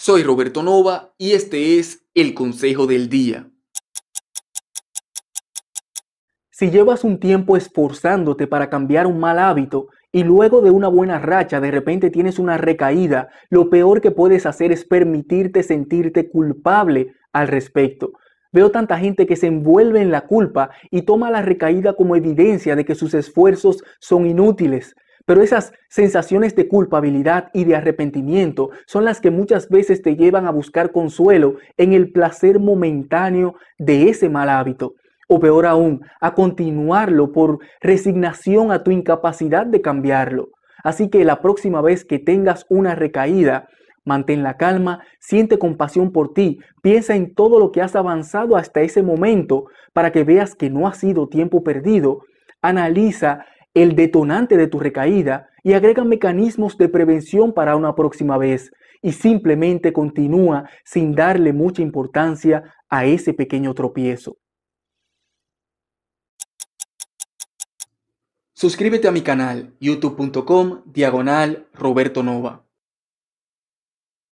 Soy Roberto Nova y este es el Consejo del Día. Si llevas un tiempo esforzándote para cambiar un mal hábito y luego de una buena racha de repente tienes una recaída, lo peor que puedes hacer es permitirte sentirte culpable al respecto. Veo tanta gente que se envuelve en la culpa y toma la recaída como evidencia de que sus esfuerzos son inútiles. Pero esas sensaciones de culpabilidad y de arrepentimiento son las que muchas veces te llevan a buscar consuelo en el placer momentáneo de ese mal hábito. O peor aún, a continuarlo por resignación a tu incapacidad de cambiarlo. Así que la próxima vez que tengas una recaída, Mantén la calma, siente compasión por ti, piensa en todo lo que has avanzado hasta ese momento para que veas que no ha sido tiempo perdido. Analiza el detonante de tu recaída y agrega mecanismos de prevención para una próxima vez y simplemente continúa sin darle mucha importancia a ese pequeño tropiezo. Suscríbete a mi canal youtube.com diagonal Roberto Nova.